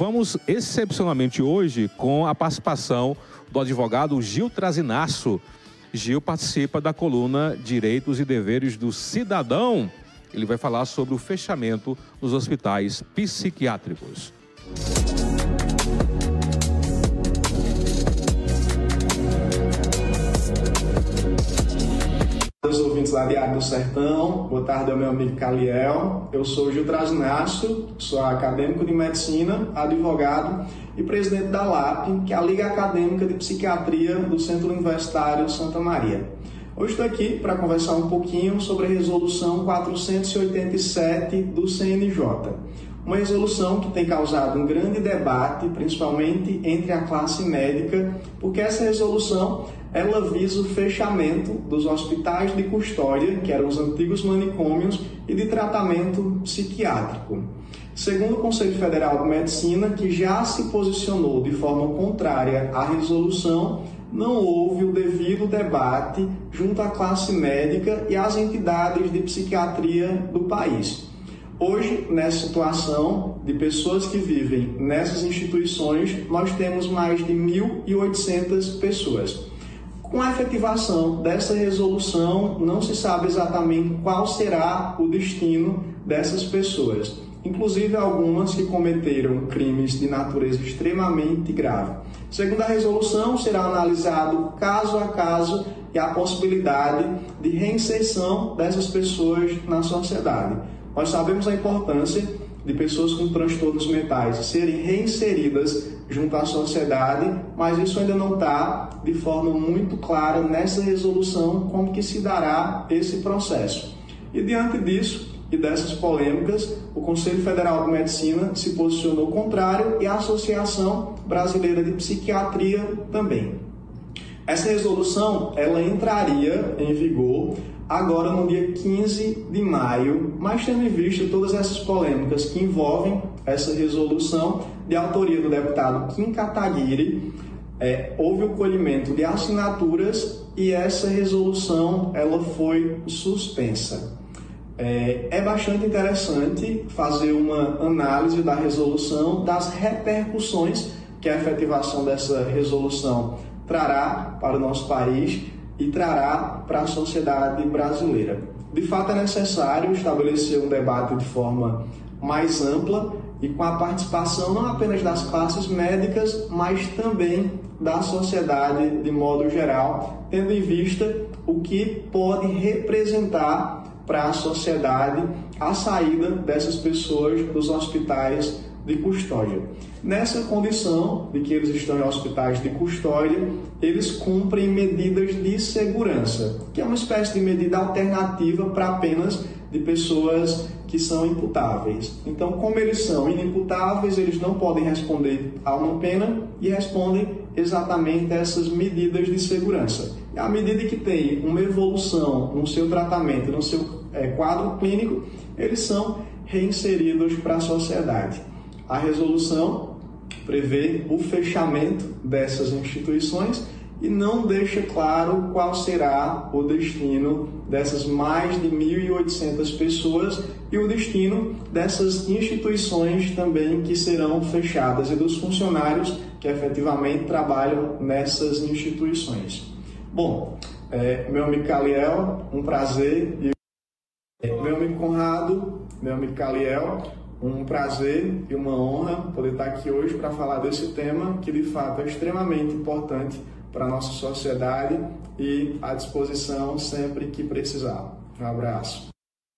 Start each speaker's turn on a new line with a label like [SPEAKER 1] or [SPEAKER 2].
[SPEAKER 1] Vamos excepcionalmente hoje com a participação do advogado Gil Trazinaço. Gil participa da coluna Direitos e Deveres do Cidadão. Ele vai falar sobre o fechamento dos hospitais psiquiátricos.
[SPEAKER 2] Da Diário do Sertão, boa tarde ao meu amigo Caliel. Eu sou Gil Trasnasso, sou acadêmico de medicina, advogado e presidente da LAP, que é a Liga Acadêmica de Psiquiatria do Centro Universitário Santa Maria. Hoje estou aqui para conversar um pouquinho sobre a resolução 487 do CNJ. Uma resolução que tem causado um grande debate, principalmente entre a classe médica, porque essa resolução ela visa o fechamento dos hospitais de custódia, que eram os antigos manicômios, e de tratamento psiquiátrico. Segundo o Conselho Federal de Medicina, que já se posicionou de forma contrária à resolução, não houve o devido debate junto à classe médica e às entidades de psiquiatria do país. Hoje, nessa situação de pessoas que vivem nessas instituições, nós temos mais de 1.800 pessoas. Com a efetivação dessa resolução, não se sabe exatamente qual será o destino dessas pessoas, inclusive algumas que cometeram crimes de natureza extremamente grave. Segundo a resolução, será analisado caso a caso e a possibilidade de reinserção dessas pessoas na sociedade. Nós sabemos a importância de pessoas com transtornos mentais serem reinseridas junto à sociedade, mas isso ainda não está de forma muito clara nessa resolução como que se dará esse processo. E diante disso e dessas polêmicas, o Conselho Federal de Medicina se posicionou contrário e a Associação Brasileira de Psiquiatria também. Essa resolução ela entraria em vigor agora no dia 15 de maio, mas tendo em vista todas essas polêmicas que envolvem essa resolução de autoria do deputado Kim Kataguiri, é, houve o colhimento de assinaturas e essa resolução ela foi suspensa. É, é bastante interessante fazer uma análise da resolução, das repercussões que a efetivação dessa resolução trará para o nosso país e trará para a sociedade brasileira. De fato, é necessário estabelecer um debate de forma mais ampla e com a participação não apenas das classes médicas, mas também da sociedade de modo geral, tendo em vista o que pode representar para a sociedade a saída dessas pessoas dos hospitais de custódia. Nessa condição de que eles estão em hospitais de custódia, eles cumprem medidas de segurança, que é uma espécie de medida alternativa para apenas de pessoas que são imputáveis. Então, como eles são inimputáveis, eles não podem responder a uma pena e respondem exatamente essas medidas de segurança. E à medida que tem uma evolução no seu tratamento, no seu é, quadro clínico, eles são reinseridos para a sociedade. A resolução prevê o fechamento dessas instituições e não deixa claro qual será o destino dessas mais de 1.800 pessoas e o destino dessas instituições também que serão fechadas e dos funcionários que efetivamente trabalham nessas instituições. Bom, é, meu amigo Caliel, um prazer. E, meu amigo Conrado, meu amigo Caliel, um prazer e uma honra poder estar aqui hoje para falar desse tema que de fato é extremamente importante para a nossa sociedade e à disposição sempre que precisar. Um abraço.